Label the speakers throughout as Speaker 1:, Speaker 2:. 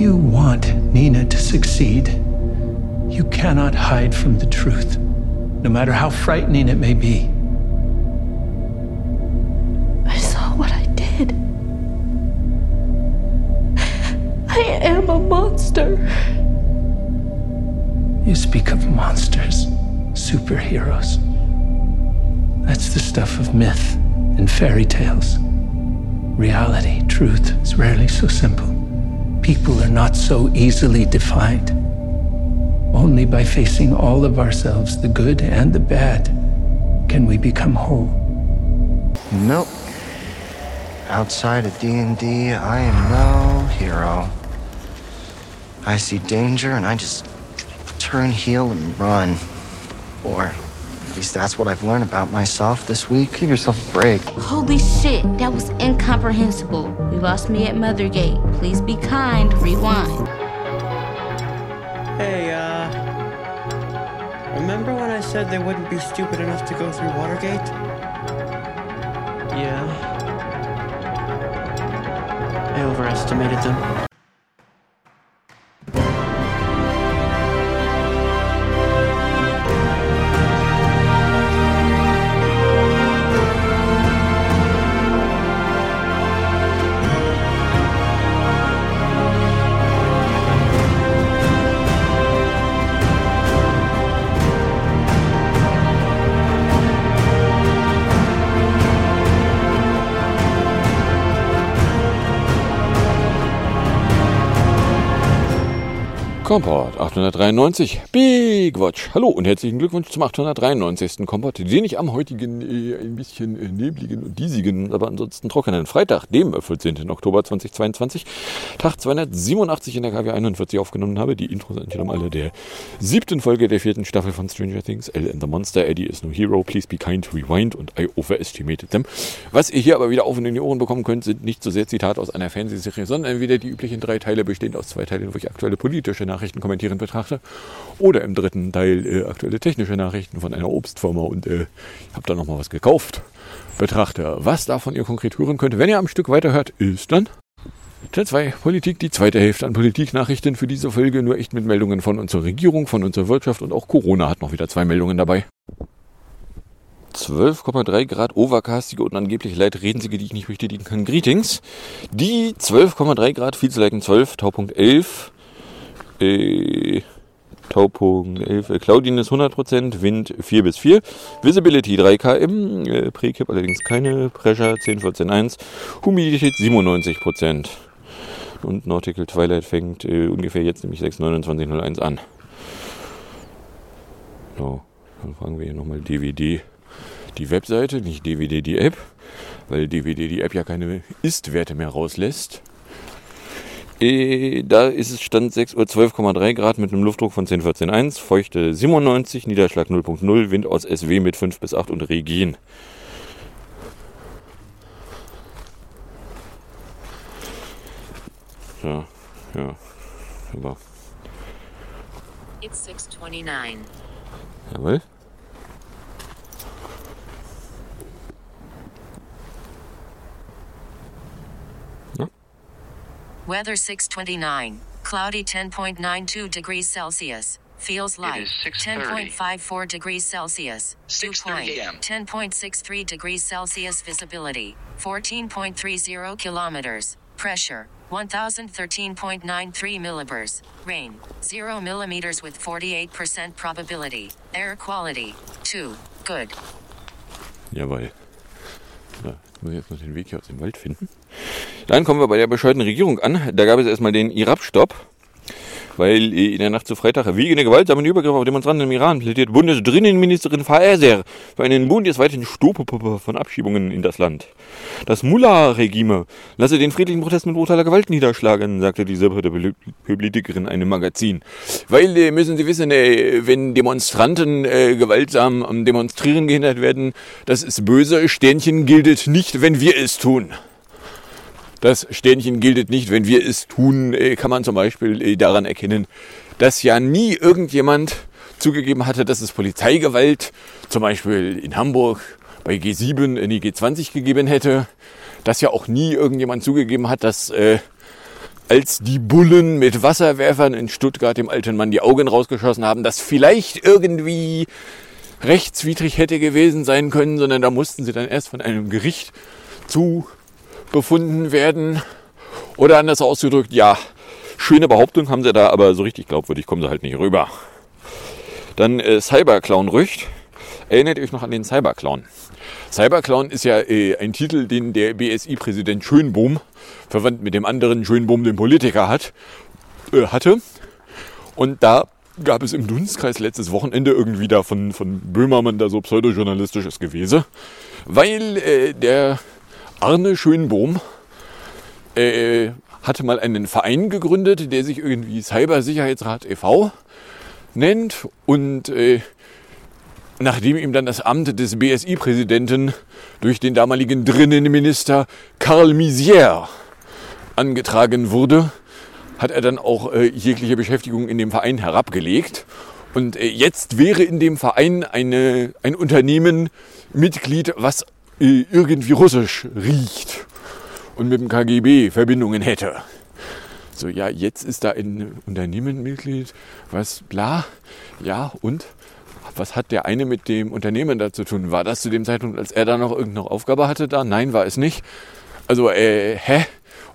Speaker 1: you want Nina to succeed, you cannot hide from the truth, no matter how frightening it may be.
Speaker 2: I saw what I did. I am a monster.
Speaker 1: You speak of monsters, superheroes. That's the stuff of myth and fairy tales. Reality, truth, is rarely so simple. People are not so easily defined. Only by facing all of ourselves, the good and the bad, can we become whole.
Speaker 3: Nope. Outside of D&D, I am no hero. I see danger and I just turn heel and run. Or at least that's what I've learned about myself this week. Give yourself a break.
Speaker 4: Holy shit, that was incomprehensible. You lost me at Mothergate. Please be kind. Rewind.
Speaker 5: Hey, uh. Remember when I said they wouldn't be stupid enough to go through Watergate? Yeah. I overestimated them.
Speaker 6: Kompott 893 Watch. Hallo und herzlichen Glückwunsch zum 893. Kompott, den ich am heutigen äh, ein bisschen äh, nebligen und diesigen, aber ansonsten trockenen Freitag, dem 14. Oktober 2022, Tag 287 in der KW 41 aufgenommen habe. Die Intros sind alle der siebten Folge der vierten Staffel von Stranger Things. L and the Monster, Eddie is no hero, please be kind, rewind und I overestimated them. Was ihr hier aber wieder auf und in die Ohren bekommen könnt, sind nicht so sehr Zitate aus einer Fernsehserie, sondern wieder die üblichen drei Teile, bestehend aus zwei Teilen, wo ich aktuelle politische Nachrichten kommentieren betrachte. Oder im dritten Teil äh, aktuelle technische Nachrichten von einer Obstfirma und äh, ich habe da nochmal was gekauft. Betrachte, was davon ihr konkret hören könnt, wenn ihr am Stück weiterhört, ist dann Teil 2 Politik, die zweite Hälfte an Politiknachrichten für diese Folge, nur echt mit Meldungen von unserer Regierung, von unserer Wirtschaft und auch Corona hat noch wieder zwei Meldungen dabei. 12,3 Grad overcastige und angeblich leicht redensige, die ich nicht bestätigen kann. Greetings. Die 12,3 Grad, viel zu leiten 12, Taupunkt 11 äh, Taupunkt 11, äh, Cloudiness 100%, Wind 4 bis 4, Visibility 3 km, äh, Prekip allerdings keine, Pressure 10, 14, 1, Humidität 97%. Und Nautical Twilight fängt äh, ungefähr jetzt nämlich 6.29.01 an. So, dann fragen wir hier nochmal DVD die Webseite, nicht DVD die App, weil DVD die App ja keine Ist-Werte mehr rauslässt. Äh, da ist es Stand 6 Uhr 12,3 Grad mit einem Luftdruck von 1014,1, Feuchte 97, Niederschlag 0,0, Wind aus SW mit 5 bis 8 und Regien. Ja, ja, super.
Speaker 7: It's 629.
Speaker 6: Jawohl.
Speaker 7: Weather 629. Cloudy 10.92 degrees Celsius. Feels like 10.54 degrees Celsius. Dew point 10.63 degrees Celsius. Visibility 14.30 kilometers. Pressure 1013.93 millibars. Rain 0 millimeters with 48% probability. Air quality 2. Good.
Speaker 6: Jawohl. Ja, jetzt muss ich jetzt noch den Weg hier aus dem Wald finden. Dann kommen wir bei der bescheuerten Regierung an. Da gab es erstmal den Irab-Stopp weil in der Nacht zu Freitag wegen der gewaltsamen Übergriffe auf Demonstranten im Iran plädiert Bundesdrinnenministerin Faeser für einen bundesweiten Stopp von Abschiebungen in das Land. Das Mullah-Regime lasse den friedlichen Protest mit brutaler Gewalt niederschlagen, sagte diese Politikerin einem Magazin. Weil, äh, müssen Sie wissen, äh, wenn Demonstranten äh, gewaltsam am Demonstrieren gehindert werden, das ist böse. Sternchen gilt nicht, wenn wir es tun. Das Sternchen gilt nicht, wenn wir es tun, äh, kann man zum Beispiel äh, daran erkennen, dass ja nie irgendjemand zugegeben hatte, dass es Polizeigewalt zum Beispiel in Hamburg bei G7, in die G20 gegeben hätte, dass ja auch nie irgendjemand zugegeben hat, dass äh, als die Bullen mit Wasserwerfern in Stuttgart dem alten Mann die Augen rausgeschossen haben, das vielleicht irgendwie rechtswidrig hätte gewesen sein können, sondern da mussten sie dann erst von einem Gericht zu befunden werden. Oder anders ausgedrückt, ja, schöne Behauptung haben sie da, aber so richtig glaubwürdig kommen sie halt nicht rüber. Dann äh, Cyberclown Rücht. Erinnert ihr euch noch an den Cyberclown? Cyberclown ist ja äh, ein Titel, den der BSI-Präsident Schönbohm, verwandt mit dem anderen Schönbohm, den Politiker hat, äh, hatte. Und da gab es im Dunstkreis letztes Wochenende irgendwie da von, von Böhmermann da so pseudojournalistisches Gewese, weil äh, der Arne Schönbohm äh, hatte mal einen Verein gegründet, der sich irgendwie Cybersicherheitsrat e.V. nennt und äh, nachdem ihm dann das Amt des BSI-Präsidenten durch den damaligen Drinnenminister Karl Misier angetragen wurde, hat er dann auch äh, jegliche Beschäftigung in dem Verein herabgelegt. Und äh, jetzt wäre in dem Verein eine, ein Unternehmen Mitglied, was irgendwie russisch riecht und mit dem KGB Verbindungen hätte. So, ja, jetzt ist da ein Unternehmen Mitglied, was bla, ja, und was hat der eine mit dem Unternehmen da zu tun? War das zu dem Zeitpunkt, als er da noch irgendeine Aufgabe hatte da? Nein, war es nicht. Also, äh, hä?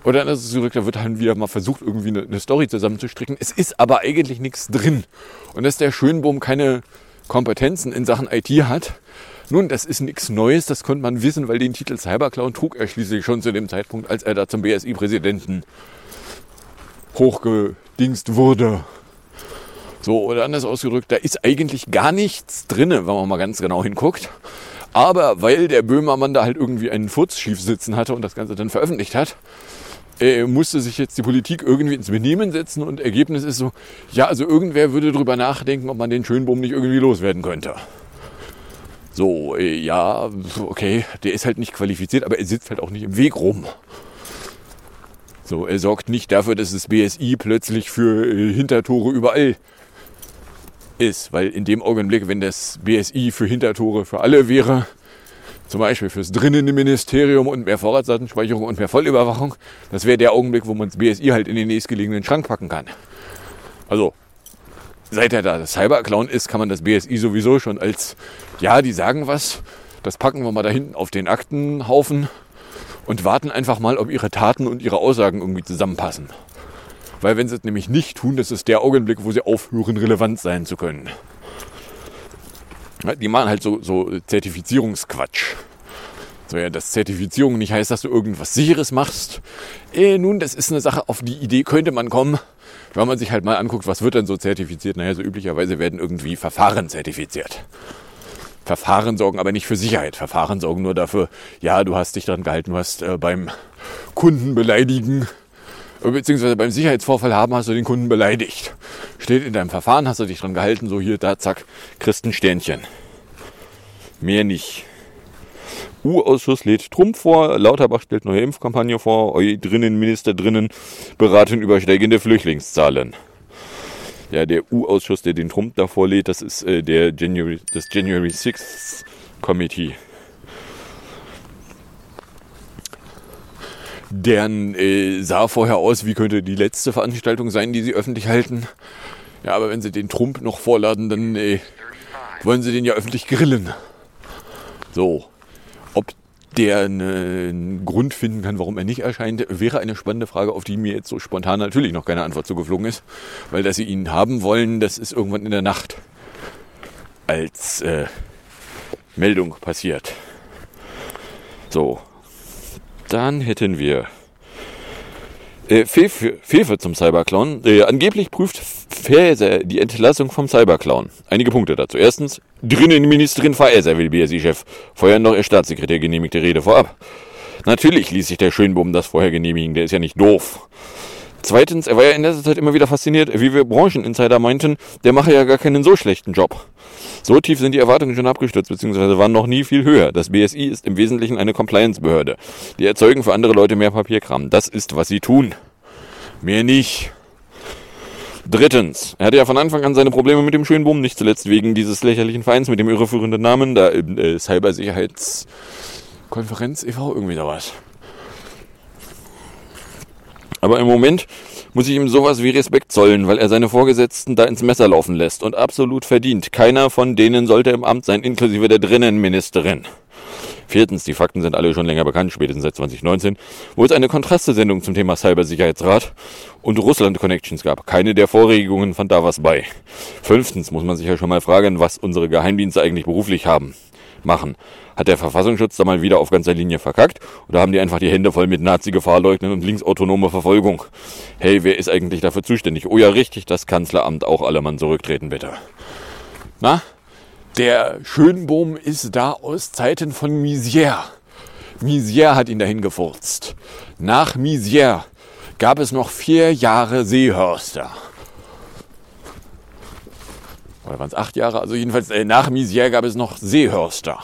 Speaker 6: Oder dann ist es zurück, da wird halt wieder mal versucht, irgendwie eine, eine Story zusammenzustricken. Es ist aber eigentlich nichts drin. Und dass der Schönbohm keine Kompetenzen in Sachen IT hat, nun, das ist nichts Neues, das konnte man wissen, weil den Titel Cyberclown trug er schließlich schon zu dem Zeitpunkt, als er da zum BSI-Präsidenten hochgedingst wurde. So, oder anders ausgedrückt, da ist eigentlich gar nichts drin, wenn man mal ganz genau hinguckt. Aber weil der Böhmermann da halt irgendwie einen Furz schief sitzen hatte und das Ganze dann veröffentlicht hat, äh, musste sich jetzt die Politik irgendwie ins Benehmen setzen und Ergebnis ist so, ja, also irgendwer würde drüber nachdenken, ob man den Schönbohm nicht irgendwie loswerden könnte. So, äh, ja, okay, der ist halt nicht qualifiziert, aber er sitzt halt auch nicht im Weg rum. So, er sorgt nicht dafür, dass das BSI plötzlich für äh, Hintertore überall ist, weil in dem Augenblick, wenn das BSI für Hintertore für alle wäre, zum Beispiel fürs Drinnenministerium und mehr Vorratsdatenspeicherung und mehr Vollüberwachung, das wäre der Augenblick, wo man das BSI halt in den nächstgelegenen Schrank packen kann. Also, seit er da Cyberclown ist, kann man das BSI sowieso schon als, ja, die sagen was, das packen wir mal da hinten auf den Aktenhaufen und warten einfach mal, ob ihre Taten und ihre Aussagen irgendwie zusammenpassen. Weil wenn sie es nämlich nicht tun, das ist der Augenblick, wo sie aufhören, relevant sein zu können. Die machen halt so, so Zertifizierungsquatsch. So ja, dass Zertifizierung nicht heißt, dass du irgendwas Sicheres machst. Eh, nun, das ist eine Sache, auf die Idee könnte man kommen, wenn man sich halt mal anguckt, was wird denn so zertifiziert. Naja, so üblicherweise werden irgendwie Verfahren zertifiziert. Verfahren sorgen aber nicht für Sicherheit. Verfahren sorgen nur dafür, ja, du hast dich daran gehalten, du hast äh, beim Kunden beleidigen beziehungsweise beim Sicherheitsvorfall haben, hast du den Kunden beleidigt. Steht in deinem Verfahren, hast du dich dran gehalten, so hier, da, zack, kriegst ein Sternchen. Mehr nicht. U-Ausschuss lädt Trump vor, Lauterbach stellt neue Impfkampagne vor, eu drinnen, Minister drinnen beraten über steigende Flüchtlingszahlen. Ja, der U-Ausschuss, der den Trump da vorlädt, das ist äh, der January, das January 6th Committee. deren äh, sah vorher aus, wie könnte die letzte Veranstaltung sein, die sie öffentlich halten. Ja, aber wenn sie den Trump noch vorladen, dann äh, wollen sie den ja öffentlich grillen. So, der einen Grund finden kann, warum er nicht erscheint, wäre eine spannende Frage, auf die mir jetzt so spontan natürlich noch keine Antwort zugeflogen ist. Weil, dass sie ihn haben wollen, das ist irgendwann in der Nacht als äh, Meldung passiert. So, dann hätten wir äh, Fefe, zum Cyberclown. Äh, angeblich prüft Faeser die Entlassung vom Cyberclown. Einige Punkte dazu. Erstens, Drinnenministerin Faeser will BSI-Chef. Vorher noch ihr Staatssekretär genehmigte Rede vorab. Natürlich ließ sich der Schönbohm das vorher genehmigen, der ist ja nicht doof. Zweitens, er war ja in letzter Zeit immer wieder fasziniert, wie wir Brancheninsider meinten, der mache ja gar keinen so schlechten Job. So tief sind die Erwartungen schon abgestürzt, beziehungsweise waren noch nie viel höher. Das BSI ist im Wesentlichen eine Compliance-Behörde. Die erzeugen für andere Leute mehr Papierkram. Das ist, was sie tun. Mehr nicht. Drittens, er hatte ja von Anfang an seine Probleme mit dem Schönboom, nicht zuletzt wegen dieses lächerlichen Vereins mit dem irreführenden Namen, da äh, Cybersicherheitskonferenz e.V., irgendwie sowas. Aber im Moment muss ich ihm sowas wie Respekt zollen, weil er seine Vorgesetzten da ins Messer laufen lässt und absolut verdient. Keiner von denen sollte im Amt sein, inklusive der Drinnenministerin. Viertens, die Fakten sind alle schon länger bekannt, spätestens seit 2019, wo es eine Kontrastesendung zum Thema Cybersicherheitsrat und Russland-Connections gab. Keine der Vorregungen fand da was bei. Fünftens muss man sich ja schon mal fragen, was unsere Geheimdienste eigentlich beruflich haben, machen. Hat der Verfassungsschutz da mal wieder auf ganzer Linie verkackt? Oder haben die einfach die Hände voll mit Nazi-Gefahrleugnen und linksautonome Verfolgung? Hey, wer ist eigentlich dafür zuständig? Oh ja, richtig, das Kanzleramt. Auch alle Mann zurücktreten, bitte. Na? Der Schönbohm ist da aus Zeiten von Misière. Misière hat ihn dahin gefurzt. Nach Misière gab es noch vier Jahre Seehörster. Oder waren es acht Jahre? Also jedenfalls äh, nach Misière gab es noch Seehörster.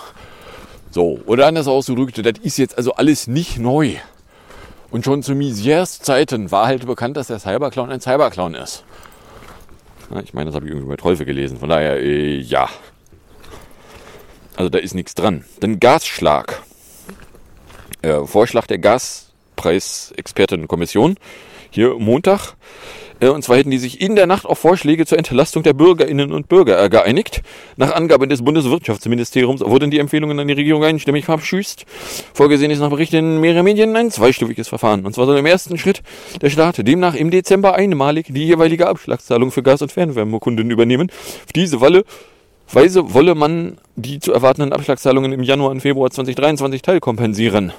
Speaker 6: So, oder anders ausgedrückt, das ist jetzt also alles nicht neu. Und schon zu Misiers Zeiten war halt bekannt, dass der Cyberclown ein Cyberclown ist. Ja, ich meine, das habe ich irgendwie bei Trolfe gelesen. Von daher, äh, ja. Also da ist nichts dran. Dann Gasschlag. Äh, Vorschlag der Gaspreisexpertenkommission. Hier Montag. Äh, und zwar hätten die sich in der Nacht auf Vorschläge zur Entlastung der Bürgerinnen und Bürger geeinigt. Nach Angaben des Bundeswirtschaftsministeriums wurden die Empfehlungen an die Regierung einstimmig verabschießt. Vorgesehen ist nach Berichten mehrerer Medien ein zweistufiges Verfahren. Und zwar soll im ersten Schritt der Staat demnach im Dezember einmalig die jeweilige Abschlagszahlung für Gas- und Fernwärmekunden übernehmen. Auf diese Weile Weise wolle man die zu erwartenden Abschlagszahlungen im Januar und Februar 2023 teilkompensieren.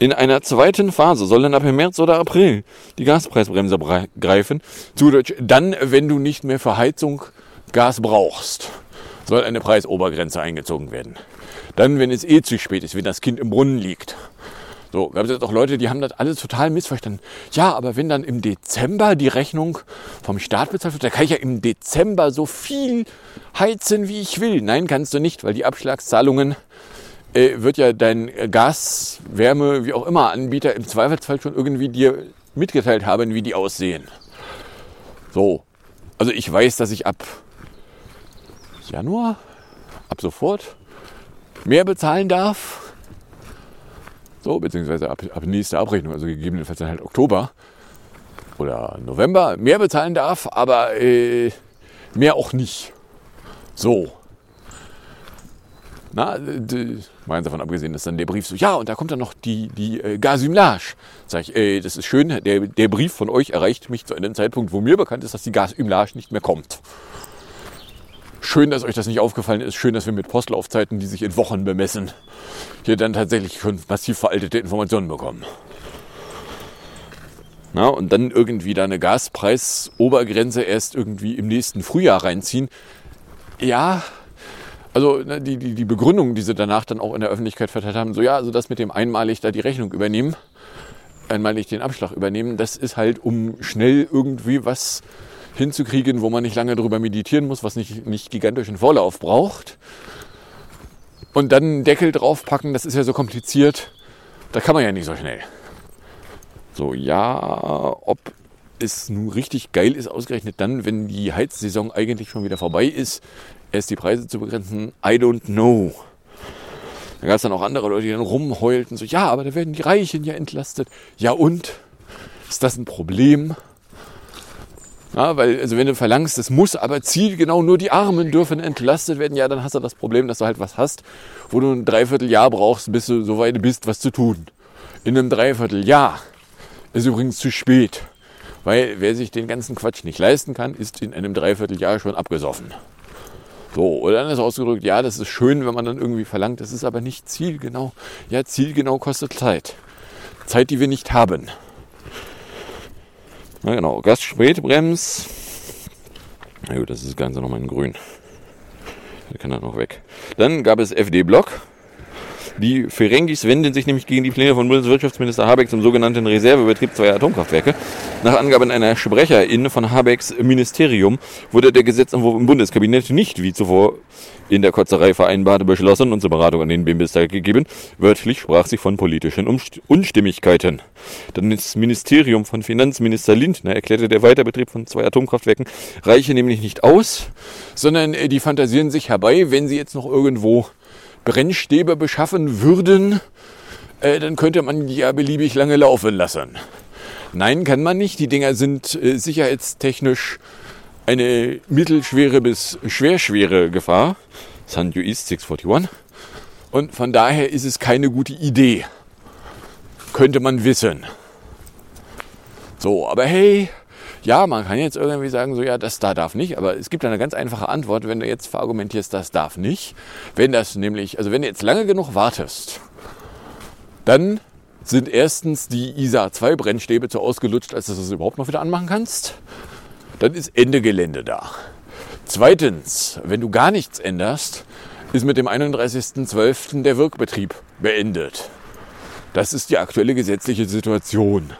Speaker 6: In einer zweiten Phase soll dann ab März oder April die Gaspreisbremse greifen. Zu Deutsch, dann, wenn du nicht mehr für Heizung Gas brauchst, soll eine Preisobergrenze eingezogen werden. Dann, wenn es eh zu spät ist, wenn das Kind im Brunnen liegt. So, gab es jetzt auch Leute, die haben das alles total missverstanden. Ja, aber wenn dann im Dezember die Rechnung vom Staat bezahlt wird, da kann ich ja im Dezember so viel heizen, wie ich will. Nein, kannst du nicht, weil die Abschlagszahlungen wird ja dein Gas, Wärme, wie auch immer Anbieter im Zweifelsfall schon irgendwie dir mitgeteilt haben, wie die aussehen. So. Also ich weiß, dass ich ab Januar, ab sofort mehr bezahlen darf. So, beziehungsweise ab, ab nächster Abrechnung, also gegebenenfalls dann halt Oktober oder November mehr bezahlen darf, aber äh, mehr auch nicht. So. Na, mal davon abgesehen, dass dann der Brief so, ja, und da kommt dann noch die, die äh, Gasümlage. Sag ich, äh, das ist schön, der, der Brief von euch erreicht mich zu einem Zeitpunkt, wo mir bekannt ist, dass die Gasümlage nicht mehr kommt. Schön, dass euch das nicht aufgefallen ist. Schön, dass wir mit Postlaufzeiten, die sich in Wochen bemessen, hier dann tatsächlich schon massiv veraltete Informationen bekommen. Na, und dann irgendwie da eine Gaspreisobergrenze erst irgendwie im nächsten Frühjahr reinziehen. Ja, also ne, die, die, die Begründung, die sie danach dann auch in der Öffentlichkeit verteilt haben, so ja, also das mit dem einmalig da die Rechnung übernehmen, einmalig den Abschlag übernehmen, das ist halt, um schnell irgendwie was hinzukriegen, wo man nicht lange drüber meditieren muss, was nicht, nicht gigantischen Vorlauf braucht. Und dann einen Deckel draufpacken, das ist ja so kompliziert, da kann man ja nicht so schnell. So, ja, ob es nun richtig geil ist, ausgerechnet dann, wenn die Heizsaison eigentlich schon wieder vorbei ist, erst die Preise zu begrenzen, I don't know. Da gab es dann auch andere Leute, die dann rumheulten, so, ja, aber da werden die Reichen ja entlastet. Ja und? Ist das ein Problem? Ja, weil, also wenn du verlangst, es muss aber zielgenau nur die Armen dürfen entlastet werden, ja, dann hast du das Problem, dass du halt was hast, wo du ein Dreivierteljahr brauchst, bis du so weit bist, was zu tun. In einem Dreivierteljahr ist übrigens zu spät. Weil wer sich den ganzen Quatsch nicht leisten kann, ist in einem Dreivierteljahr schon abgesoffen. So, oder ist ausgedrückt, ja, das ist schön, wenn man dann irgendwie verlangt, das ist aber nicht zielgenau. Ja, zielgenau kostet Zeit. Zeit, die wir nicht haben. Na genau, Gastspätbrems. Na gut, das ist das Ganze nochmal in grün. Der kann dann noch weg. Dann gab es FD-Block. Die Ferengis wenden sich nämlich gegen die Pläne von Bundeswirtschaftsminister Habeck zum sogenannten Reservebetrieb zweier Atomkraftwerke. Nach Angaben einer Sprecherin von Habecks Ministerium wurde der Gesetzentwurf im Bundeskabinett nicht wie zuvor in der Kotzerei vereinbart beschlossen und zur Beratung an den Bundestag gegeben. Wörtlich sprach sie von politischen Unstimmigkeiten. Das Ministerium von Finanzminister Lindner erklärte, der Weiterbetrieb von zwei Atomkraftwerken reiche nämlich nicht aus, sondern die fantasieren sich herbei, wenn sie jetzt noch irgendwo Brennstäbe beschaffen würden, äh, dann könnte man die ja beliebig lange laufen lassen. Nein, kann man nicht. Die Dinger sind äh, sicherheitstechnisch eine mittelschwere bis schwerschwere Gefahr. Sanju East 641. Und von daher ist es keine gute Idee. Könnte man wissen. So, aber hey, ja, man kann jetzt irgendwie sagen, so ja, das da darf nicht, aber es gibt eine ganz einfache Antwort, wenn du jetzt verargumentierst, das darf nicht. Wenn das nämlich, also wenn du jetzt lange genug wartest, dann sind erstens die ISA 2 Brennstäbe zu ausgelutscht, als dass du es überhaupt noch wieder anmachen kannst. Dann ist Ende Gelände da. Zweitens, wenn du gar nichts änderst, ist mit dem 31.12. der Wirkbetrieb beendet. Das ist die aktuelle gesetzliche Situation.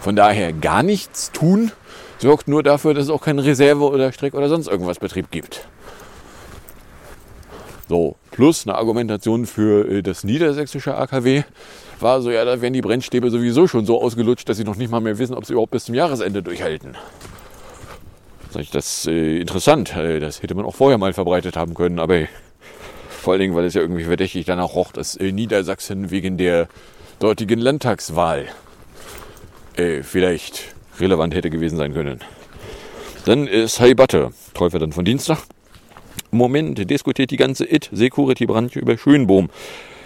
Speaker 6: Von daher gar nichts tun sorgt nur dafür, dass es auch keine Reserve oder Streck oder sonst irgendwas Betrieb gibt. So, plus eine Argumentation für äh, das niedersächsische AKW war so, ja, da werden die Brennstäbe sowieso schon so ausgelutscht, dass sie noch nicht mal mehr wissen, ob sie überhaupt bis zum Jahresende durchhalten. Das äh, interessant. Äh, das hätte man auch vorher mal verbreitet haben können, aber vor allen Dingen, weil es ja irgendwie verdächtig danach roch, dass Niedersachsen wegen der dortigen Landtagswahl vielleicht relevant hätte gewesen sein können. Dann ist Heibatte, Teufel dann von Dienstag. Moment diskutiert die ganze IT-Security-Branche über Schönbohm.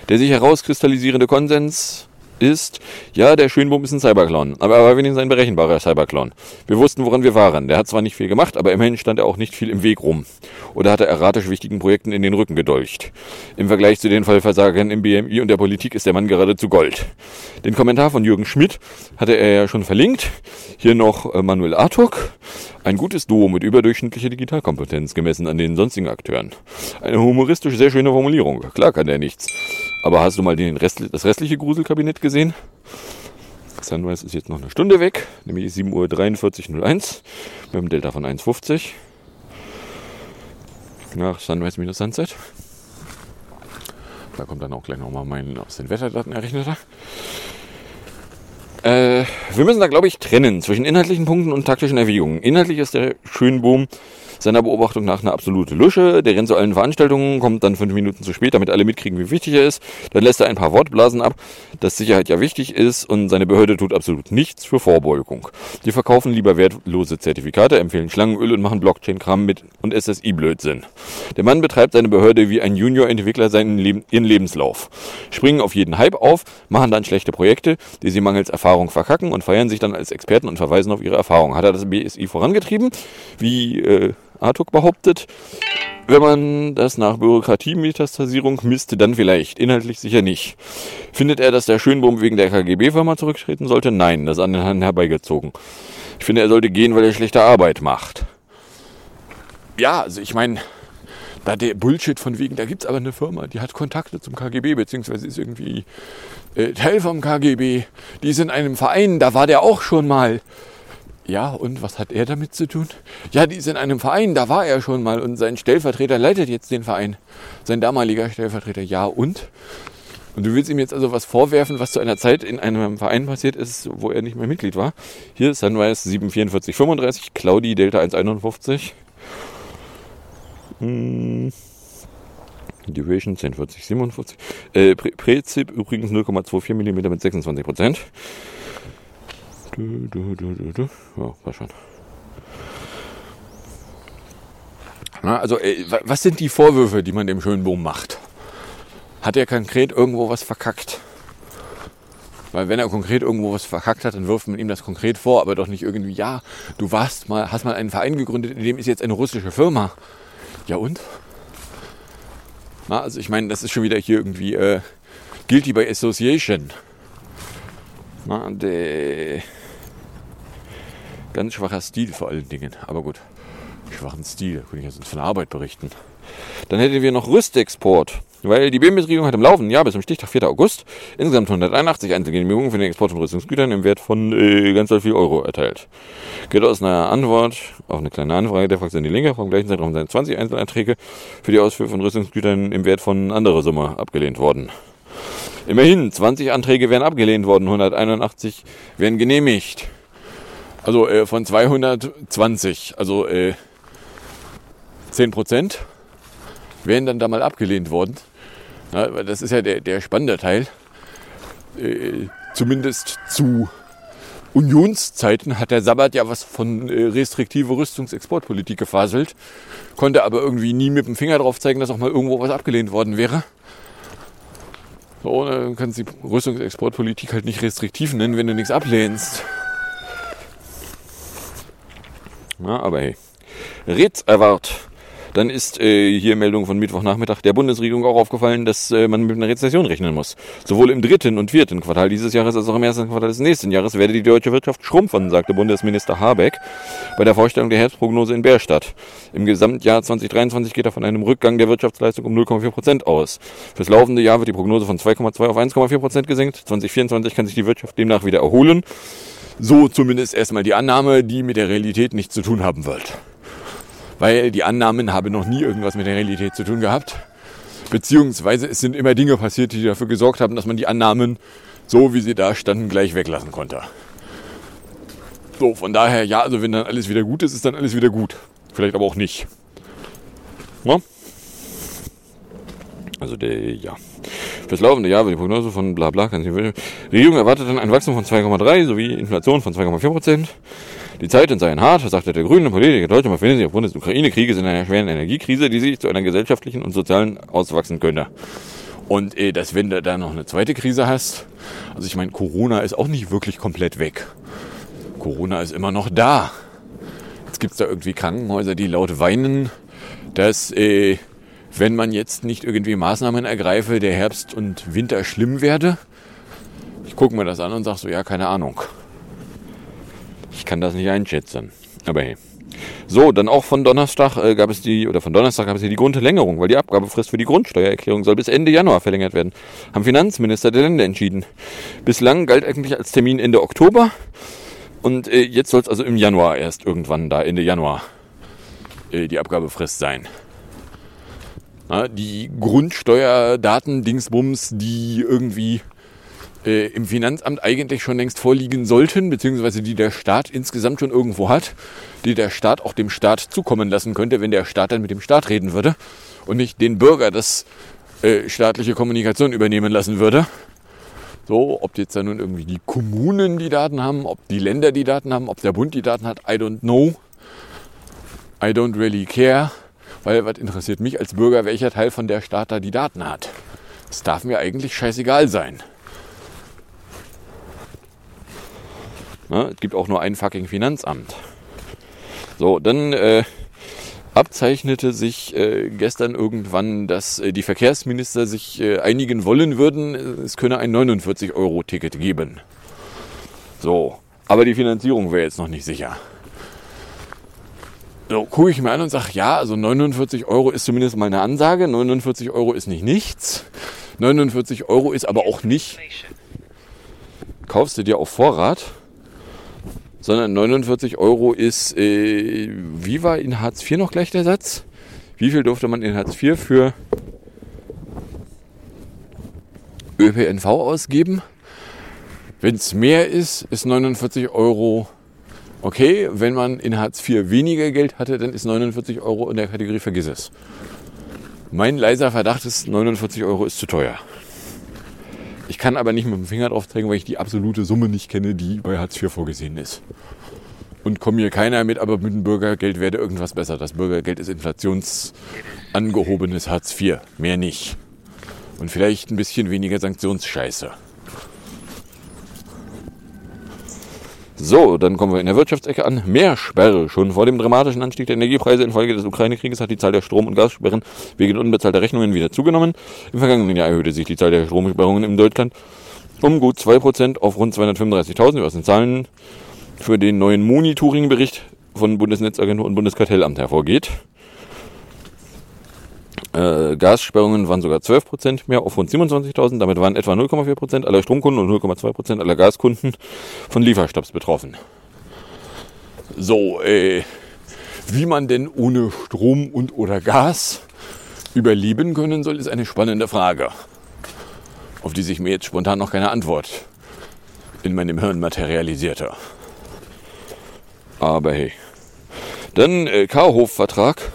Speaker 6: Der sich herauskristallisierende Konsens ist, ja, der Schönbohm ist ein Cyberclown, aber er war wenigstens ein berechenbarer Cyberclown. Wir wussten, woran wir waren. Der hat zwar nicht viel gemacht, aber immerhin stand er auch nicht viel im Weg rum. Oder hat er erratisch wichtigen Projekten in den Rücken gedolcht. Im Vergleich zu den Fallversagern im BMI und der Politik ist der Mann geradezu Gold. Den Kommentar von Jürgen Schmidt hatte er ja schon verlinkt. Hier noch äh, Manuel Artuk. Ein gutes Duo mit überdurchschnittlicher Digitalkompetenz gemessen an den sonstigen Akteuren. Eine humoristisch sehr schöne Formulierung. Klar kann der nichts. Aber hast du mal den Rest, das restliche Gruselkabinett gesehen? Sunrise ist jetzt noch eine Stunde weg, nämlich 7.43.01 Uhr mit einem Delta von 1,50 nach Sunrise minus Sunset. Da kommt dann auch gleich nochmal mein aus den Wetterdaten errechneter. Äh, wir müssen da, glaube ich, trennen zwischen inhaltlichen Punkten und taktischen Erwägungen. Inhaltlich ist der Schönboom seiner Beobachtung nach eine absolute Lusche. Der rennt zu allen Veranstaltungen, kommt dann fünf Minuten zu spät, damit alle mitkriegen, wie wichtig er ist. Dann lässt er ein paar Wortblasen ab, dass Sicherheit ja wichtig ist und seine Behörde tut absolut nichts für Vorbeugung. Die verkaufen lieber wertlose Zertifikate, empfehlen Schlangenöl und machen Blockchain-Kram mit und SSI-Blödsinn. Der Mann betreibt seine Behörde wie ein Junior-Entwickler seinen Leb ihren Lebenslauf. Springen auf jeden Hype auf, machen dann schlechte Projekte, die sie mangels Erfahrung verkacken und feiern sich dann als Experten und verweisen auf ihre Erfahrung. Hat er das BSI vorangetrieben? Wie äh, Artuk behauptet. Wenn man das nach Bürokratie-Metastasierung misste, dann vielleicht. Inhaltlich sicher nicht. Findet er, dass der Schönbohm wegen der KGB-Firma zurücktreten sollte? Nein, das an den Haaren herbeigezogen. Ich finde, er sollte gehen, weil er schlechte Arbeit macht. Ja, also ich meine, da der Bullshit von wegen, da gibt es aber eine Firma, die hat Kontakte zum KGB, beziehungsweise ist irgendwie äh, Teil vom KGB. Die ist in einem Verein, da war der auch schon mal. Ja, und was hat er damit zu tun? Ja, die ist in einem Verein, da war er schon mal und sein Stellvertreter leitet jetzt den Verein. Sein damaliger Stellvertreter, ja und? Und du willst ihm jetzt also was vorwerfen, was zu einer Zeit in einem Verein passiert ist, wo er nicht mehr Mitglied war. Hier Sunrise 74435, Claudi Delta 151. Hm. Duration 104047. Äh, Präzip übrigens 0,24 mm mit 26 Prozent. Du, du, du, du, du. Ja, war schon. Na, also, ey, was sind die Vorwürfe, die man dem Schönbohm macht? Hat er konkret irgendwo was verkackt? Weil wenn er konkret irgendwo was verkackt hat, dann wirft man ihm das konkret vor, aber doch nicht irgendwie, ja, du warst mal, hast mal einen Verein gegründet, in dem ist jetzt eine russische Firma. Ja und? Na, also ich meine, das ist schon wieder hier irgendwie äh, guilty by association. Na, der Ganz schwacher Stil vor allen Dingen. Aber gut, schwachen Stil. Könnte ich jetzt von der Arbeit berichten. Dann hätten wir noch Rüstexport. Weil die BMS-Regierung hat im laufenden Jahr bis zum Stichtag 4. August insgesamt 181 Einzelgenehmigungen für den Export von Rüstungsgütern im Wert von äh, ganz viel Euro erteilt. Geht aus einer Antwort auf eine kleine Anfrage der Fraktion Die Linke vom gleichen Zeitraum sind 20 Einzelanträge für die Ausführung von Rüstungsgütern im Wert von anderer Summe abgelehnt worden. Immerhin, 20 Anträge werden abgelehnt worden, 181 werden genehmigt. Also äh, von 220, also äh, 10 Prozent, wären dann da mal abgelehnt worden. Ja, das ist ja der, der spannende Teil. Äh, zumindest zu Unionszeiten hat der Sabbat ja was von äh, restriktive Rüstungsexportpolitik gefaselt, konnte aber irgendwie nie mit dem Finger drauf zeigen, dass auch mal irgendwo was abgelehnt worden wäre. So, dann kannst du die Rüstungsexportpolitik halt nicht restriktiv nennen, wenn du nichts ablehnst. Na, aber hey. Ritz erwart. Dann ist äh, hier Meldung von Mittwochnachmittag der Bundesregierung auch aufgefallen, dass äh, man mit einer Rezession rechnen muss. Sowohl im dritten und vierten Quartal dieses Jahres als auch im ersten Quartal des nächsten Jahres werde die deutsche Wirtschaft schrumpfen, sagte Bundesminister Habeck bei der Vorstellung der Herbstprognose in Bärstadt. Im Gesamtjahr 2023 geht er von einem Rückgang der Wirtschaftsleistung um 0,4 Prozent aus. Fürs laufende Jahr wird die Prognose von 2,2 auf 1,4 Prozent gesenkt. 2024 kann sich die Wirtschaft demnach wieder erholen. So zumindest erstmal die Annahme, die mit der Realität nichts zu tun haben wird. Weil die Annahmen haben noch nie irgendwas mit der Realität zu tun gehabt. Beziehungsweise es sind immer Dinge passiert, die dafür gesorgt haben, dass man die Annahmen, so wie sie da standen, gleich weglassen konnte. So, von daher, ja, also wenn dann alles wieder gut ist, ist dann alles wieder gut. Vielleicht aber auch nicht. Ja? Also der, ja. Fürs laufende Jahr wird die Prognose von bla bla, kann ich nicht Die Regierung erwartet dann ein Wachstum von 2,3 sowie Inflation von 2,4 Prozent. Die Zeiten seien hart, sagte der grüne Politiker. Deutschland befindet sich aufgrund des Ukraine-Krieges in einer schweren Energiekrise, die sich zu einer gesellschaftlichen und sozialen auswachsen könnte. Und äh, dass wenn du da noch eine zweite Krise hast, also ich meine, Corona ist auch nicht wirklich komplett weg. Corona ist immer noch da. Jetzt gibt's da irgendwie Krankenhäuser, die laut weinen, dass äh, wenn man jetzt nicht irgendwie Maßnahmen ergreife, der Herbst und Winter schlimm werde. Ich gucke mir das an und sage so, ja, keine Ahnung. Ich kann das nicht einschätzen. Aber hey. So, dann auch von Donnerstag äh, gab es die, oder von Donnerstag gab es hier die Grundverlängerung, weil die Abgabefrist für die Grundsteuererklärung soll bis Ende Januar verlängert werden. Haben Finanzminister der Länder entschieden. Bislang galt eigentlich als Termin Ende Oktober und äh, jetzt soll es also im Januar erst irgendwann da, Ende Januar, äh, die Abgabefrist sein. Die Grundsteuerdaten-Dingsbums, die irgendwie äh, im Finanzamt eigentlich schon längst vorliegen sollten, beziehungsweise die der Staat insgesamt schon irgendwo hat, die der Staat auch dem Staat zukommen lassen könnte, wenn der Staat dann mit dem Staat reden würde und nicht den Bürger das äh, staatliche Kommunikation übernehmen lassen würde. So, ob jetzt da nun irgendwie die Kommunen die Daten haben, ob die Länder die Daten haben, ob der Bund die Daten hat, I don't know. I don't really care. Weil was interessiert mich als Bürger, welcher Teil von der Staat da die Daten hat? Das darf mir eigentlich scheißegal sein. Na, es gibt auch nur ein fucking Finanzamt. So, dann äh, abzeichnete sich äh, gestern irgendwann, dass äh, die Verkehrsminister sich äh, einigen wollen würden, es könne ein 49-Euro-Ticket geben. So, aber die Finanzierung wäre jetzt noch nicht sicher. So, gucke ich mir an und sage, ja, also 49 Euro ist zumindest mal eine Ansage. 49 Euro ist nicht nichts. 49 Euro ist aber auch nicht, kaufst du dir auf Vorrat, sondern 49 Euro ist, äh, wie war in Hartz IV noch gleich der Satz? Wie viel durfte man in Hartz IV für ÖPNV ausgeben? Wenn es mehr ist, ist 49 Euro okay. Wenn man in Hartz IV weniger Geld hatte, dann ist 49 Euro in der Kategorie vergiss es. Mein leiser Verdacht ist, 49 Euro ist zu teuer. Ich kann aber nicht mit dem Finger drauf zeigen, weil ich die absolute Summe nicht kenne, die bei Hartz IV vorgesehen ist. Und komme hier keiner mit, aber mit dem Bürgergeld werde irgendwas besser. Das Bürgergeld ist inflationsangehobenes Hartz IV, mehr nicht. Und vielleicht ein bisschen weniger Sanktionsscheiße. So, dann kommen wir in der Wirtschaftsecke an. Mehr Sperre. Schon vor dem dramatischen Anstieg der Energiepreise infolge des Ukraine-Krieges hat die Zahl der Strom- und Gassperren wegen unbezahlter Rechnungen wieder zugenommen. Im vergangenen Jahr erhöhte sich die Zahl der Stromsperrungen in Deutschland um gut 2% auf rund 235.000, was den Zahlen für den neuen Monitoring-Bericht von Bundesnetzagentur und Bundeskartellamt hervorgeht. Äh, Gassperrungen waren sogar 12% mehr auf rund 27.000. Damit waren etwa 0,4% aller Stromkunden und 0,2% aller Gaskunden von Lieferstopps betroffen. So, äh, wie man denn ohne Strom und oder Gas überleben können soll, ist eine spannende Frage, auf die sich mir jetzt spontan noch keine Antwort in meinem Hirn materialisierte. Aber hey. Dann äh, Kaufvertrag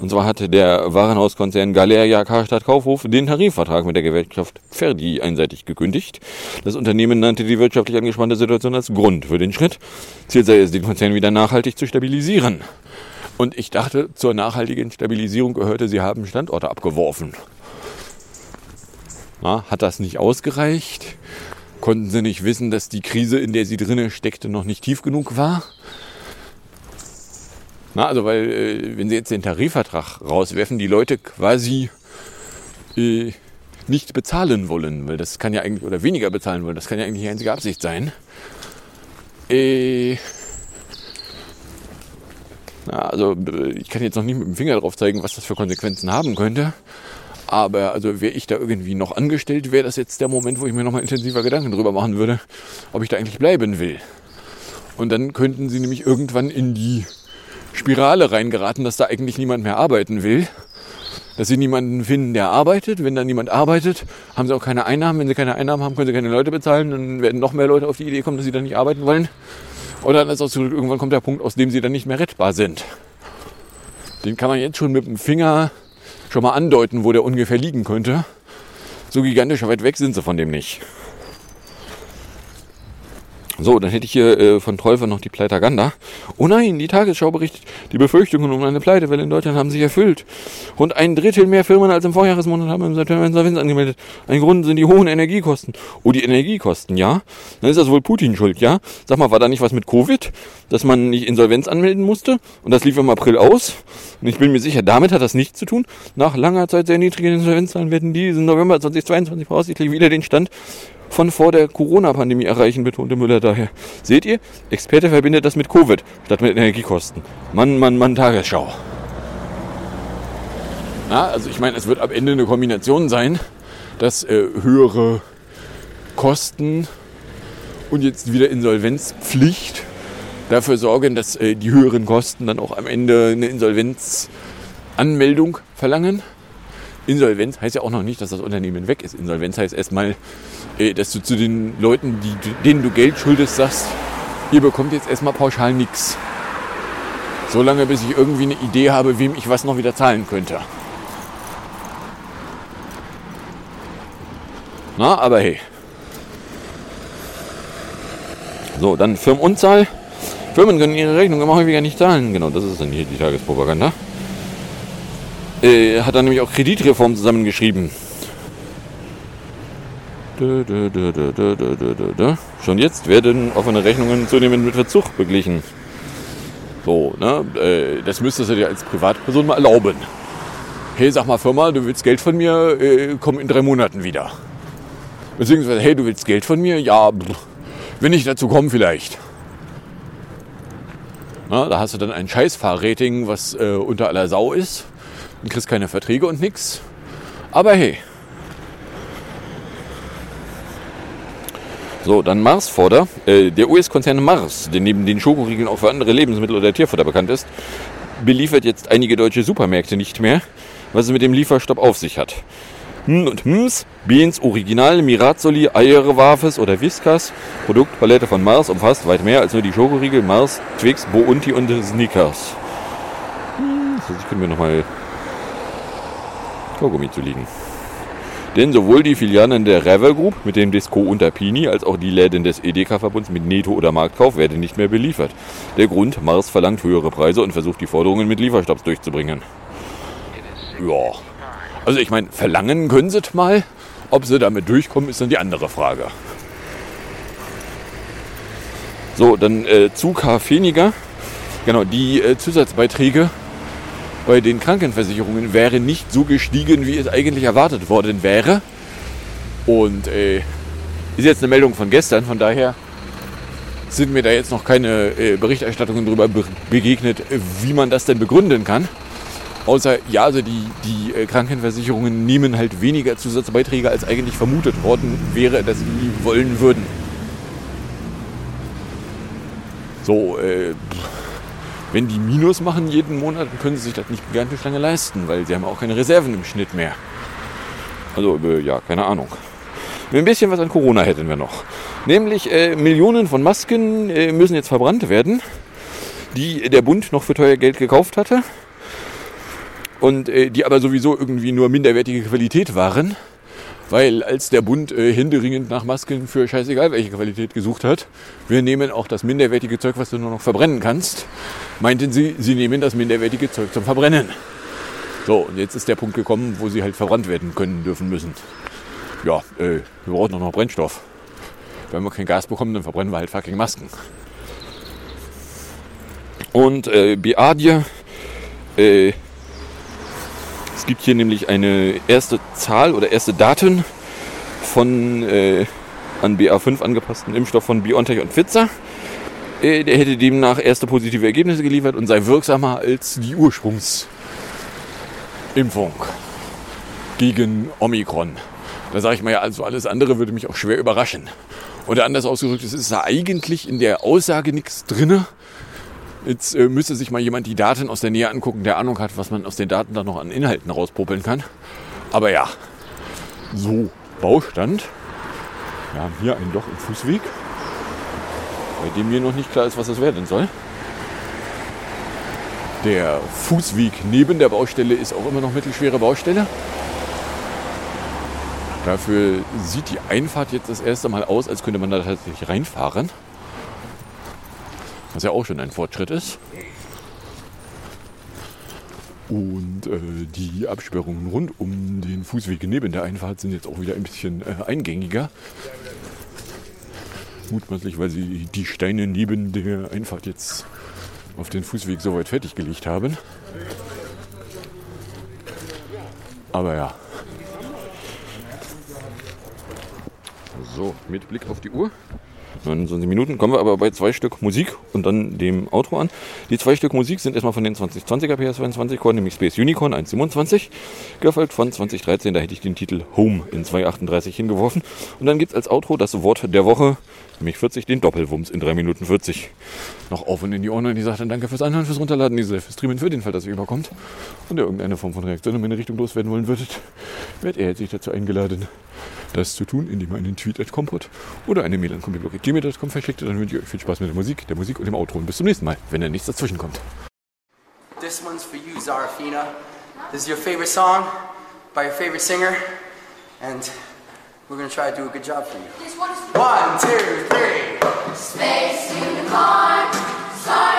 Speaker 6: Und zwar hatte der Warenhauskonzern Galeria Karstadt Kaufhof den Tarifvertrag mit der Gewerkschaft Verdi einseitig gekündigt. Das Unternehmen nannte die wirtschaftlich angespannte Situation als Grund für den Schritt. Ziel sei es, den Konzern wieder nachhaltig zu stabilisieren. Und ich dachte, zur nachhaltigen Stabilisierung gehörte, sie haben Standorte abgeworfen. Na, hat das nicht ausgereicht? Konnten sie nicht wissen, dass die Krise, in der sie drinnen steckte, noch nicht tief genug war? Na, also weil, äh, wenn sie jetzt den Tarifvertrag rauswerfen, die Leute quasi äh, nicht bezahlen wollen, weil das kann ja eigentlich, oder weniger bezahlen wollen, das kann ja eigentlich die einzige Absicht sein. Äh, na, also äh, ich kann jetzt noch nicht mit dem Finger drauf zeigen, was das für Konsequenzen haben könnte. Aber also wäre ich da irgendwie noch angestellt, wäre das jetzt der Moment, wo ich mir nochmal intensiver Gedanken drüber machen würde, ob ich da eigentlich bleiben will. Und dann könnten sie nämlich irgendwann in die Spirale reingeraten, dass da eigentlich niemand mehr arbeiten will. Dass sie niemanden finden, der arbeitet. Wenn da niemand arbeitet, haben sie auch keine Einnahmen. Wenn sie keine Einnahmen haben, können sie keine Leute bezahlen. Dann werden noch mehr Leute auf die Idee kommen, dass sie dann nicht arbeiten wollen. Oder dann ist auch zurück, irgendwann kommt der Punkt, aus dem sie dann nicht mehr rettbar sind. Den kann man jetzt schon mit dem Finger schon mal andeuten, wo der ungefähr liegen könnte. So gigantisch weit weg sind sie von dem nicht. So, dann hätte ich hier äh, von Treufer noch die Pleitaganda. Oh nein, die Tagesschau berichtet, die Befürchtungen um eine Pleitewelle in Deutschland haben sich erfüllt. Rund ein Drittel mehr Firmen als im Vorjahresmonat haben im September Insolvenz angemeldet. Ein Grund sind die hohen Energiekosten. Oh, die Energiekosten, ja? Dann ist das wohl Putin schuld, ja? Sag mal, war da nicht was mit Covid, dass man nicht Insolvenz anmelden musste? Und das lief im April aus? Und ich bin mir sicher, damit hat das nichts zu tun. Nach langer Zeit sehr niedrigen Insolvenzzahlen werden diesen November 2022 voraussichtlich wieder den Stand von vor der Corona-Pandemie erreichen, betonte Müller daher. Seht ihr, Experte verbindet das mit Covid statt mit Energiekosten. Mann, Mann, Mann, Tagesschau. Na, also ich meine, es wird am Ende eine Kombination sein, dass äh, höhere Kosten und jetzt wieder Insolvenzpflicht dafür sorgen, dass äh, die höheren Kosten dann auch am Ende eine Insolvenzanmeldung verlangen. Insolvenz heißt ja auch noch nicht, dass das Unternehmen weg ist. Insolvenz heißt erstmal, dass du zu den Leuten, die, denen du Geld schuldest, sagst, ihr bekommt jetzt erstmal pauschal nichts. Solange bis ich irgendwie eine Idee habe, wem ich was noch wieder zahlen könnte. Na, aber hey. So, dann Firmenunzahl. Firmen können ihre Rechnung immer häufiger nicht zahlen. Genau, das ist dann hier die Tagespropaganda. Äh, hat dann nämlich auch Kreditreform zusammengeschrieben. Schon jetzt werden offene Rechnungen zunehmend mit Verzug beglichen. So, ne? Äh, das müsstest du dir als Privatperson mal erlauben. Hey, sag mal Firma, du willst Geld von mir, äh, komm in drei Monaten wieder. Beziehungsweise, hey, du willst Geld von mir? Ja, wenn ich dazu komme vielleicht. Na, da hast du dann ein Scheißfahrrating, was äh, unter aller Sau ist und kriegst keine Verträge und nix. Aber hey. So, dann Mars Fodder. Äh, der US-Konzern Mars, der neben den Schokoriegeln auch für andere Lebensmittel oder Tierfutter bekannt ist, beliefert jetzt einige deutsche Supermärkte nicht mehr, was es mit dem Lieferstopp auf sich hat. Hm und Hms, Beans, Original, Mirazzoli, Eierwafes oder Whiskas. Produktpalette von Mars umfasst weit mehr als nur die Schokoriegel Mars, Twix, Bounty und Snickers. Hm, ich können wir nochmal Kaugummi zu liegen. Denn sowohl die Filialen der Rever Group mit dem Disco unter Pini als auch die Läden des Edeka-Verbunds mit Netto oder Marktkauf werden nicht mehr beliefert. Der Grund, Mars verlangt höhere Preise und versucht die Forderungen mit Lieferstopps durchzubringen. Ja, also ich meine, verlangen können sie mal. Ob sie damit durchkommen, ist dann die andere Frage. So, dann äh, zu K-Feniger. Genau, die äh, Zusatzbeiträge bei den Krankenversicherungen wäre nicht so gestiegen, wie es eigentlich erwartet worden wäre. Und äh, ist jetzt eine Meldung von gestern, von daher sind mir da jetzt noch keine äh, Berichterstattungen darüber be begegnet, wie man das denn begründen kann. Außer, ja, also die, die äh, Krankenversicherungen nehmen halt weniger Zusatzbeiträge, als eigentlich vermutet worden wäre, dass sie wollen würden. So, äh, wenn die Minus machen jeden Monat, dann können sie sich das nicht gigantisch lange leisten, weil sie haben auch keine Reserven im Schnitt mehr. Also, äh, ja, keine Ahnung. Ein bisschen was an Corona hätten wir noch. Nämlich äh, Millionen von Masken äh, müssen jetzt verbrannt werden, die der Bund noch für teuer Geld gekauft hatte. und äh, die aber sowieso irgendwie nur minderwertige Qualität waren. Weil als der Bund äh, händeringend nach Masken für scheißegal welche Qualität gesucht hat, wir nehmen auch das minderwertige Zeug, was du nur noch verbrennen kannst, meinten sie, sie nehmen das minderwertige Zeug zum Verbrennen. So, und jetzt ist der Punkt gekommen, wo sie halt verbrannt werden können, dürfen müssen. Ja, äh, wir brauchen doch noch Brennstoff. Wenn wir kein Gas bekommen, dann verbrennen wir halt fucking Masken. Und äh, Beadia, äh, gibt hier nämlich eine erste Zahl oder erste Daten von äh, an BA5 angepassten Impfstoff von BioNTech und Pfizer. Äh, der hätte demnach erste positive Ergebnisse geliefert und sei wirksamer als die Ursprungsimpfung gegen Omikron. Da sage ich mal ja, also alles andere würde mich auch schwer überraschen. Oder anders ausgedrückt, es ist da eigentlich in der Aussage nichts drinne. Jetzt äh, müsste sich mal jemand die Daten aus der Nähe angucken, der Ahnung hat, was man aus den Daten dann noch an Inhalten rauspopeln kann. Aber ja, so Baustand. Wir haben hier ein Loch im Fußweg, bei dem mir noch nicht klar ist, was das werden soll. Der Fußweg neben der Baustelle ist auch immer noch mittelschwere Baustelle. Dafür sieht die Einfahrt jetzt das erste Mal aus, als könnte man da tatsächlich reinfahren. Was ja auch schon ein Fortschritt ist. Und äh, die Absperrungen rund um den Fußweg neben der Einfahrt sind jetzt auch wieder ein bisschen äh, eingängiger. Mutmaßlich, weil sie die Steine neben der Einfahrt jetzt auf den Fußweg soweit fertiggelegt haben. Aber ja. So, mit Blick auf die Uhr. 29 Minuten kommen wir aber bei zwei Stück Musik und dann dem Outro an. Die zwei Stück Musik sind erstmal von den 2020er PS22 Core, nämlich Space Unicorn 1.27, gefolgt von 2013, da hätte ich den Titel Home in 2.38 hingeworfen. Und dann gibt es als Outro das Wort der Woche, nämlich 40, den Doppelwumms in 3 Minuten 40. Noch auf und in die Ohren und ich sage dann danke fürs Anhören, fürs Runterladen, diese fürs Streamen, für den Fall, dass ihr überkommt und ihr irgendeine Form von Reaktion in meine Richtung loswerden wollen würdet, werdet ihr herzlich dazu eingeladen, das zu tun, indem ihr einen Tweet at Kompot oder eine Mail an komplitblog.gmail.com verschickt. Dann wünsche ich euch viel Spaß mit der Musik, der Musik und dem Outro und bis zum nächsten Mal, wenn da nichts dazwischen kommt.
Speaker 8: This one's for you, Zarafina. This is your favorite song by your favorite singer, and we're gonna try to do a good job for you. One, two, three.
Speaker 9: Space unicorn, soaring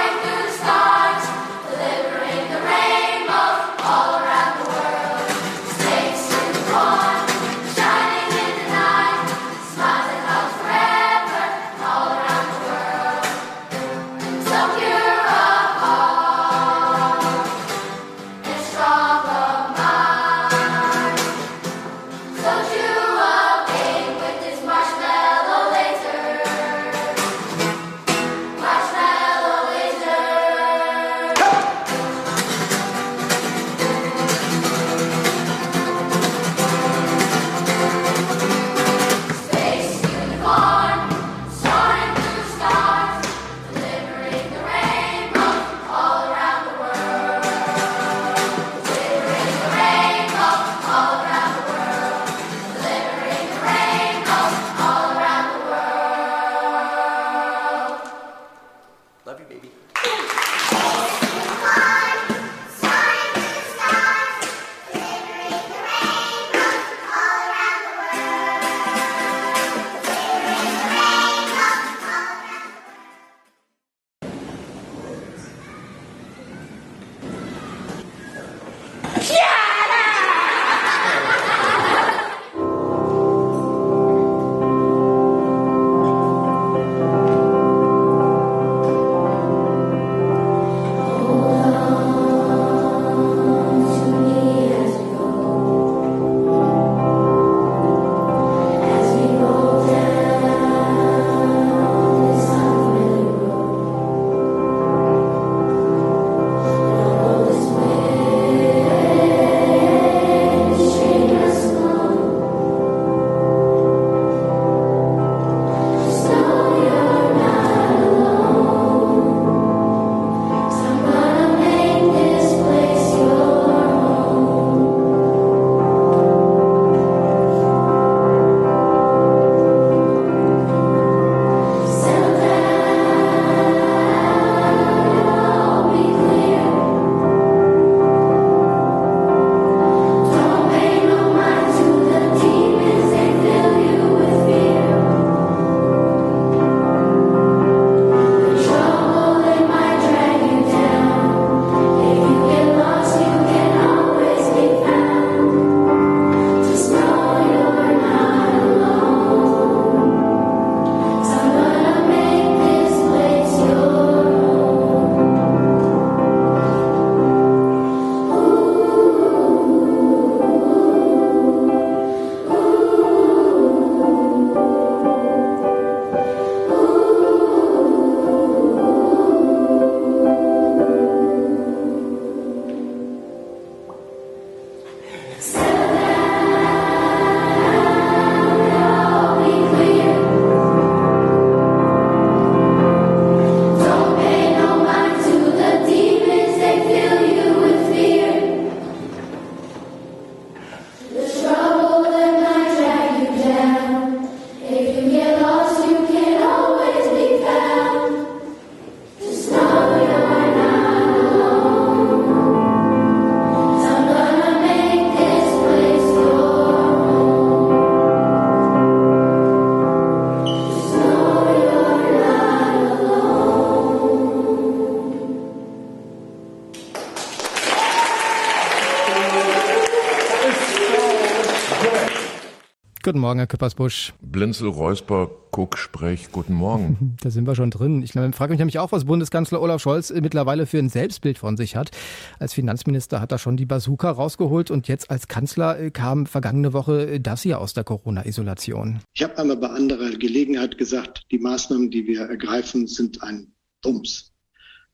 Speaker 10: Guten Morgen, Herr Küppersbusch.
Speaker 11: Blinzel, Räusper, Guck, Sprech, guten Morgen.
Speaker 10: Da sind wir schon drin. Ich frage mich nämlich auch, was Bundeskanzler Olaf Scholz mittlerweile für ein Selbstbild von sich hat. Als Finanzminister hat er schon die Bazooka rausgeholt und jetzt als Kanzler kam vergangene Woche das hier aus der Corona-Isolation.
Speaker 12: Ich habe einmal bei anderer Gelegenheit gesagt, die Maßnahmen, die wir ergreifen, sind ein Wumms.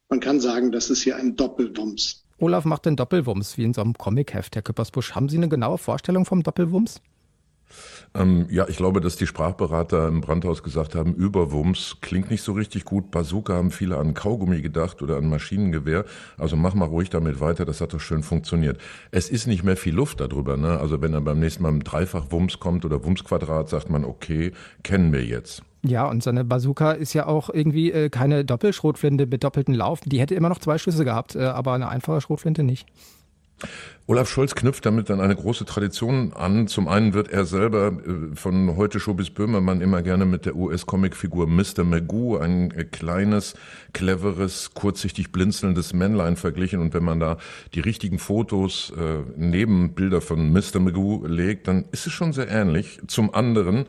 Speaker 12: Man kann sagen, das ist hier ein Doppelwumms.
Speaker 10: Olaf macht den Doppelwumms, wie in so einem Comicheft, Herr Küppersbusch. Haben Sie eine genaue Vorstellung vom Doppelwumms?
Speaker 11: Ähm, ja, ich glaube, dass die Sprachberater im Brandhaus gesagt haben, Überwumms klingt nicht so richtig gut. Bazooka haben viele an Kaugummi gedacht oder an Maschinengewehr. Also mach mal ruhig damit weiter, das hat doch schön funktioniert. Es ist nicht mehr viel Luft darüber. Ne? Also wenn er beim nächsten Mal ein Dreifachwumms kommt oder Wumsquadrat, sagt man, okay, kennen wir jetzt.
Speaker 10: Ja, und seine Bazooka ist ja auch irgendwie äh, keine Doppelschrotflinte mit doppeltem Lauf. Die hätte immer noch zwei Schüsse gehabt, äh, aber eine einfache Schrotflinte nicht.
Speaker 11: Olaf Scholz knüpft damit dann eine große Tradition an. Zum einen wird er selber äh, von heute Show bis Böhmermann immer gerne mit der US-Comic-Figur Mr. Magoo, ein äh, kleines, cleveres, kurzsichtig blinzelndes Männlein verglichen. Und wenn man da die richtigen Fotos äh, neben Bilder von Mr. Magoo legt, dann ist es schon sehr ähnlich. Zum anderen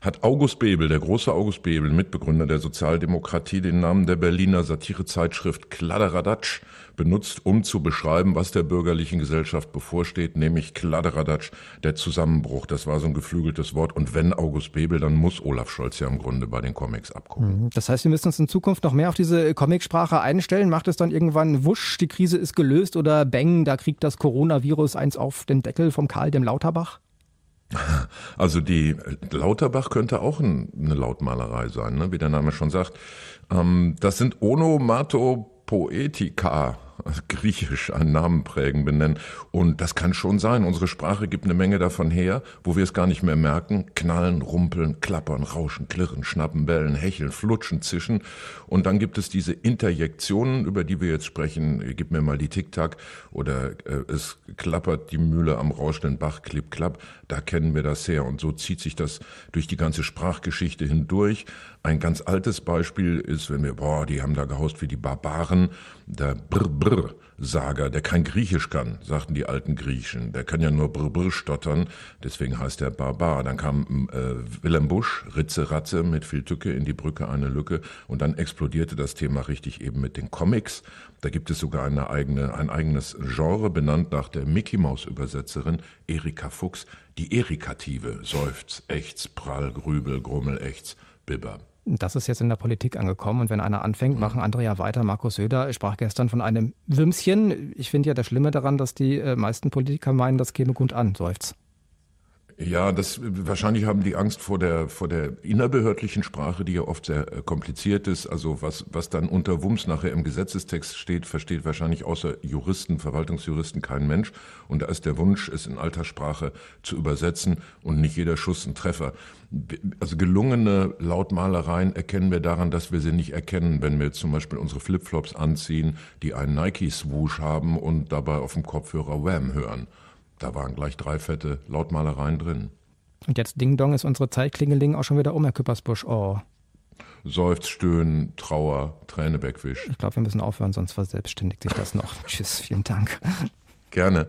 Speaker 11: hat August Bebel, der große August Bebel, Mitbegründer der Sozialdemokratie, den Namen der Berliner Satirezeitschrift Kladderadatsch benutzt, um zu beschreiben, was der bürgerlichen Gesellschaft bevorsteht, nämlich Kladderadatsch, der Zusammenbruch. Das war so ein geflügeltes Wort. Und wenn August Bebel, dann muss Olaf Scholz ja im Grunde bei den Comics abgucken.
Speaker 10: Mhm. Das heißt, wir müssen uns in Zukunft noch mehr auf diese Comicsprache einstellen. Macht es dann irgendwann wusch, die Krise ist gelöst oder bang, da kriegt das Coronavirus eins auf den Deckel vom Karl dem Lauterbach?
Speaker 11: Also die Lauterbach könnte auch ein, eine Lautmalerei sein, ne? wie der Name schon sagt. Ähm, das sind Onomatopoetika griechisch einen Namen prägen, benennen. Und das kann schon sein. Unsere Sprache gibt eine Menge davon her, wo wir es gar nicht mehr merken. Knallen, rumpeln, klappern, rauschen, klirren, schnappen, bellen, hecheln, flutschen, zischen. Und dann gibt es diese Interjektionen, über die wir jetzt sprechen. Gib mir mal die Tic-Tac oder äh, es klappert die Mühle am rauschenden Bach, klipp, klapp. Da kennen wir das her. Und so zieht sich das durch die ganze Sprachgeschichte hindurch. Ein ganz altes Beispiel ist, wenn wir, boah, die haben da gehaust wie die Barbaren, der Brr-Brr-Sager, der kein Griechisch kann, sagten die alten Griechen. Der kann ja nur Brr-Brr stottern, deswegen heißt er Barbar. Dann kam äh, Willem Busch, Ritze Ratze mit viel Tücke in die Brücke eine Lücke und dann explodierte das Thema richtig eben mit den Comics. Da gibt es sogar eine eigene, ein eigenes Genre benannt nach der Mickey Maus Übersetzerin Erika Fuchs, die Erikative, Seufz, Ächz, Prall, Grübel, Grummel, Ächz, Bibber.
Speaker 10: Das ist jetzt in der Politik angekommen und wenn einer anfängt, machen andere ja weiter. Markus Söder sprach gestern von einem Würmchen. Ich finde ja das Schlimme daran, dass die äh, meisten Politiker meinen, das käme gut an, seufzt.
Speaker 11: Ja, das wahrscheinlich haben die Angst vor der vor der innerbehördlichen Sprache, die ja oft sehr äh, kompliziert ist. Also was was dann unter Wumms nachher im Gesetzestext steht, versteht wahrscheinlich außer Juristen, Verwaltungsjuristen kein Mensch. Und da ist der Wunsch, es in alter Sprache zu übersetzen und nicht jeder Schuss ein Treffer. Also gelungene Lautmalereien erkennen wir daran, dass wir sie nicht erkennen, wenn wir zum Beispiel unsere Flipflops anziehen, die einen Nike-Swoosh haben und dabei auf dem Kopfhörer Wham hören. Da waren gleich drei fette Lautmalereien drin.
Speaker 10: Und jetzt Ding Dong ist unsere Zeit Klingeling auch schon wieder um, Herr Küppersbusch. Oh.
Speaker 11: Seufz, Stöhnen, Trauer, Träne wegwisch.
Speaker 10: Ich glaube, wir müssen aufhören, sonst verselbstständigt sich das noch. Tschüss, vielen Dank.
Speaker 11: Gerne.